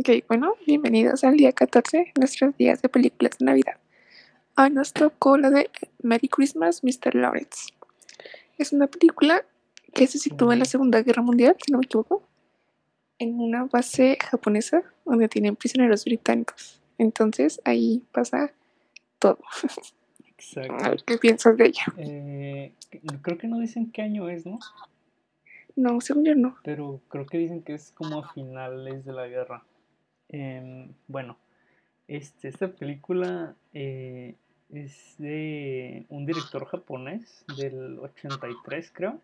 Ok, bueno, bienvenidos al día 14, nuestros días de películas de Navidad. Hoy nos tocó la de Merry Christmas, Mr. Lawrence. Es una película que se sitúa en la Segunda Guerra Mundial, si no me equivoco, en una base japonesa donde tienen prisioneros británicos. Entonces ahí pasa todo. Exacto. A ver qué piensas de ella. Eh, creo que no dicen qué año es, ¿no? No, según yo no. Pero creo que dicen que es como a finales de la guerra. Em, bueno, este, esta película eh, es de un director japonés del 83, creo.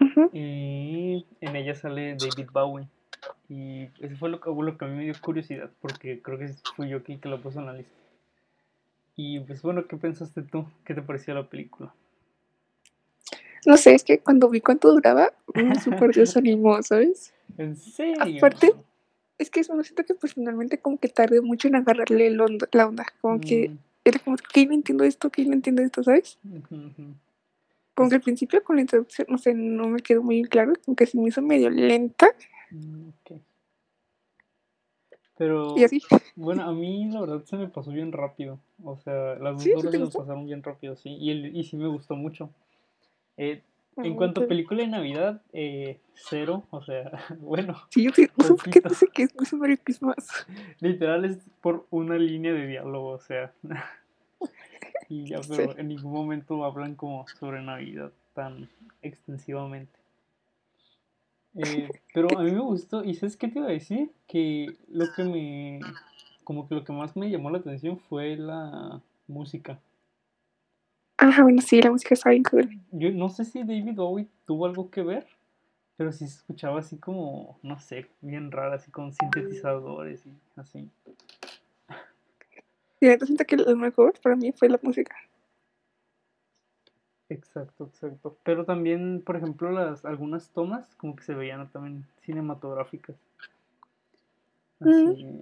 Ujú. Y en ella sale David Bowie. Y eso fue lo que, lo que a mí me dio curiosidad, porque creo que fui yo aquí que lo puso en la lista. Y pues bueno, ¿qué pensaste tú? ¿Qué te pareció la película? No sé, es que cuando vi cuánto duraba, me súper desanimó, ¿sabes? ¿En serio? Aparte- Es que eso, no siento que personalmente como que tardé mucho en agarrarle el onda- la onda. Como que Mm, era como que no entiendo esto, que no entiendo esto, ¿sabes? ujú, ujú. Como que al principio con la introducción, no sé, no me quedó muy claro, como que se me hizo medio lenta Mm, ok. Pero, y así. bueno, a mí la verdad se me pasó bien rápido. O sea, las dos ¿Sí? ¿Sí horas se me pasaron bien rápido, sí. Y, el, y sí me gustó mucho. Eh, en cuanto a película de Navidad, eh, cero. O sea, bueno, Sí, yo sí, no sé por qué poquito. dice que es Merry Christmas. literal es por una línea de diálogo, o sea. y ya, pero Sí. en ningún momento hablan como sobre Navidad tan extensivamente. Eh, pero a mí me gustó, y ¿sabes qué te iba a decir? Que lo que me, como que lo que más me llamó la atención fue la música. Ah, bueno, sí, la música está bien cool. Yo no sé si David Bowie tuvo algo que ver, pero sí se escuchaba así como, no sé, bien rara, así con sintetizadores y así. Y entonces siento que lo mejor para mí fue la música. Exacto, exacto. Pero también, por ejemplo, las algunas tomas como que se veían también cinematográficas. Así,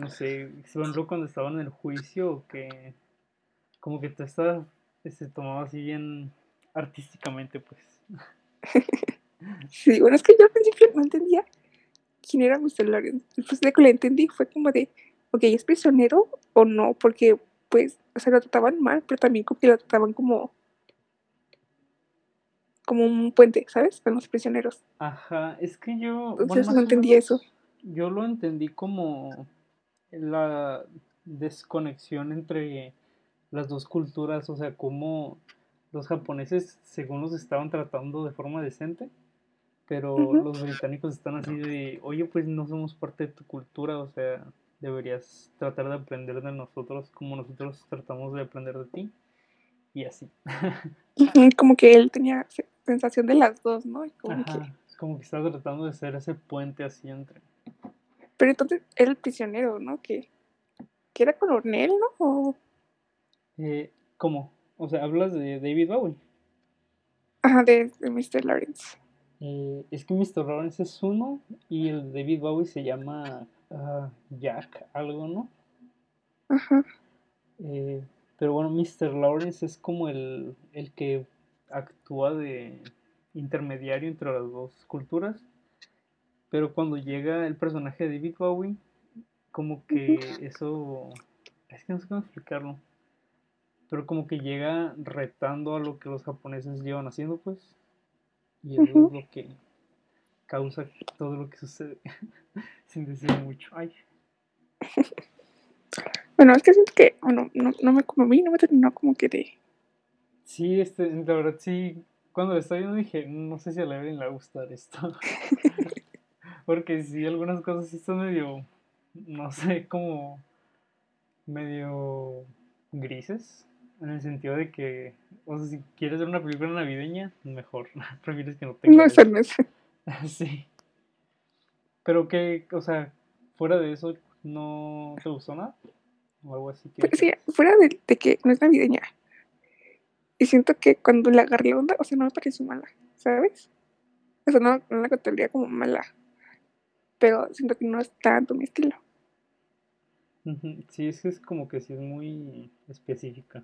no sé, ejemplo, cuando estaban en el juicio, que como que te estaba, se tomaba así bien artísticamente, pues. Sí, bueno, es que yo al principio no entendía quién era Mr. Lawrence. Después de que lo entendí fue como de, ok, ¿es prisionero o no? Porque, pues, o sea, lo trataban mal, pero también como que lo trataban como como un puente, ¿sabes? Con los prisioneros. Ajá, es que yo, Entonces no entendí menos, eso. Yo lo entendí como la desconexión entre las dos culturas, o sea, como los japoneses, según los estaban tratando de forma decente, pero los británicos están así de, oye, pues no somos parte de tu cultura, o sea, deberías tratar de aprender de nosotros como nosotros tratamos de aprender de ti, y así. Como que él tenía se- sensación de las dos, ¿no? Y como que... Como que estaba tratando de ser ese puente así entre... Pero entonces era el prisionero, ¿no? Que, que era coronel, ¿no? O... Eh, ¿Cómo? O sea, hablas de David Bowie. Ajá, de, de Mr. Lawrence. Eh, es que Mr. Lawrence es uno y el David Bowie se llama ah, Jack, algo, ¿no? Ajá. Eh, pero bueno, Mr. Lawrence es como el, el que actúa de intermediario entre las dos culturas. Pero cuando llega el personaje de David Bowie, como que eso... Es que no sé cómo explicarlo. Pero como que llega retando a lo que los japoneses llevan haciendo, pues. Y eso es lo que causa todo lo que sucede. Sin decir mucho. Ay. Bueno, es que siento que, bueno, no, no me, como mí no me terminó como que de... Sí, este, la verdad sí. Cuando lo estaba viendo dije, no sé si a la Evelyn le va a gustar esto. Porque sí, algunas cosas sí están medio, no sé, como medio grises. En el sentido de que, o sea, si quieres ver una película navideña, mejor. Prefieres que no tenga No, eso. eso no es. Sí. Pero que, o sea, fuera de eso, ¿no te gustó nada? O algo así que... Pero sí, fuera de, de que no es navideña. Y siento que cuando le agarré la onda, o sea, no me pareció mala, ¿sabes? O sea, no, no la categoría como mala. Pero siento que no es tanto mi estilo. Sí, es que es como que sí es muy específica.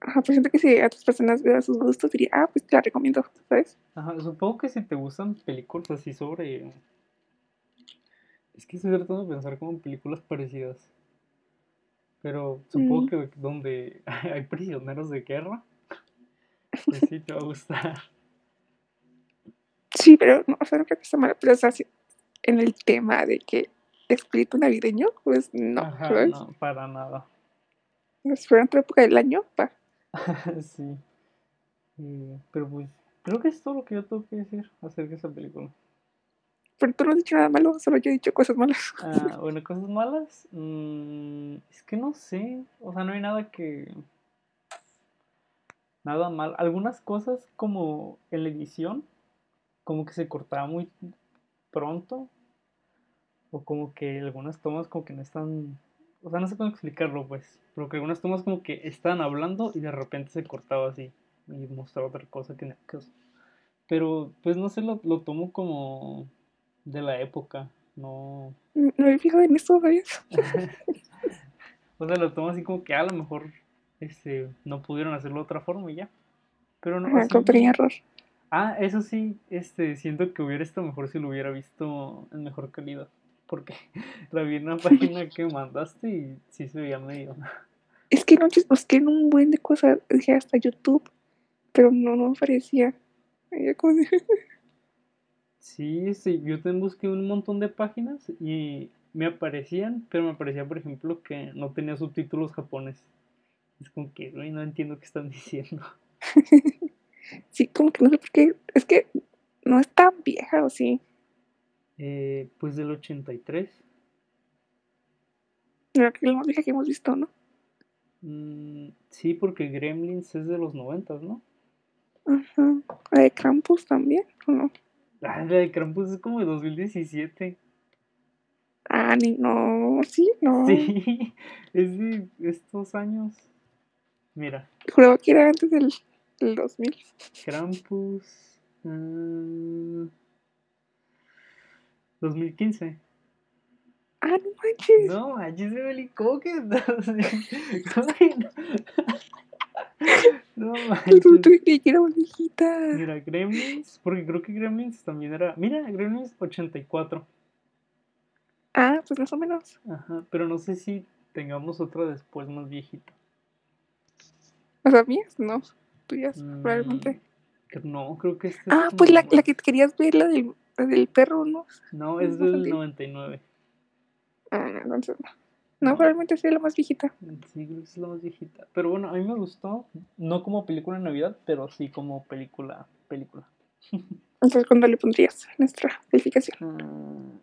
Ajá, pues siento que si a otras personas veo sus gustos, diría, ah, pues te la recomiendo, ¿sabes? Ajá, supongo que si te gustan películas así sobre Es que estoy tratando de pensar como en películas parecidas. Pero supongo Mm. que donde hay prisioneros de guerra, pues sí te va a gustar. Sí, pero no, o sea, no creo que está mal, pero o sea, en el tema de que espíritu navideño, pues no, Ajá, no, para nada. Fuera otra época del año, pa. sí. Eh, pero pues, creo que es todo lo que yo tengo que decir acerca de esa película. Pero tú no has dicho nada malo, solo yo he dicho cosas malas. Ah, bueno, cosas malas. mm, es que no sé. O sea, no hay nada que. Nada mal. Algunas cosas, como en la edición, como que se cortaba muy pronto. O como que algunas tomas, como que no están. O sea, no sé cómo explicarlo, pues. Pero que algunas tomas, como que estaban hablando y de repente se cortaba así. Y mostraba otra cosa que. que- Pero, pues no sé, lo, lo tomo como. de la época. No. No me fijado en esto, ¿sabes? O sea, lo tomo así como que a lo mejor este, no pudieron hacerlo de otra forma y ya. Pero no, pequeño error. Ah, eso sí, este, siento que hubiera estado mejor si lo hubiera visto en mejor calidad. Porque la vi en una página que mandaste y sí se veía medio. Es que no busqué en un buen de cosas, dije hasta YouTube, pero no, no me parecía. Y yo como de- Sí, sí, yo también busqué un montón de páginas y me aparecían, pero me aparecía, por ejemplo, que no tenía subtítulos japonés. Es como que, güey, no entiendo qué están diciendo. Sí, como que no sé por qué. Es que no es tan vieja, ¿o sí? Eh, pues del 83. Creo que es la más vieja que hemos visto, ¿no? Mm, sí, porque Gremlins es de los 90, ¿no? Ajá. La de Krampus también, ¿o no? Ah, la de Krampus es como de 2017. Ah, ni, no, sí, no. Sí, es de estos años. Mira, Juraba que era antes del, del 2000. Krampus. mm, 2015. Ah, no manches. No, allí se ve el coque. No Yo manches. creí que era una viejita. Mira, Gremlins, porque creo que Gremlins también era. Mira, Gremlins 84. Ah, pues más o menos. Ajá, pero no sé si tengamos otra después más viejita. O sea, mías, no. Tuyas, Mm, probablemente. No, creo que este es Ah, pues la, la que querías ver, la del, del perro, ¿no? No, es del sabía. 99. Ah, no, entonces no. No, probablemente sea la más viejita. Sí, es la más viejita. Pero bueno, a mí me gustó. No como película de Navidad, pero sí como película. película. Entonces, ¿cuándo le pondrías nuestra calificación? Ah,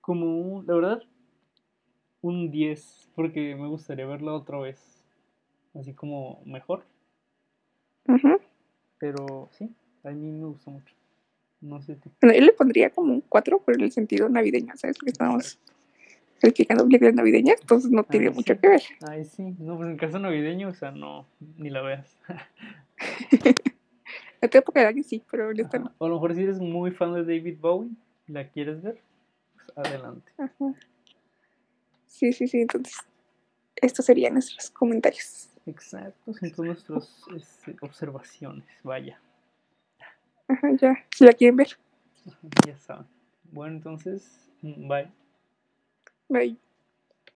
como, la verdad, un 10, porque me gustaría verla otra vez. Así como mejor. Pero sí, a mí me gustó mucho. No sé. Bueno, yo le pondría como un 4 por el sentido navideño, ¿sabes? Porque estamos calificando películas navideñas, entonces no tiene Ay, mucho sí. que ver. Ay, sí. No, pues en caso navideño, o sea, no, ni la veas. En otra época del año sí, pero en esta no. O a lo mejor si eres muy fan de David Bowie, la quieres ver, pues adelante. Ajá. Sí, sí, sí, entonces estos serían nuestros comentarios. Exacto, son todas nuestras este, observaciones, vaya, Ajá, ya, si la quieren ver. Ya saben. Bueno, entonces, mm, bye. Bye.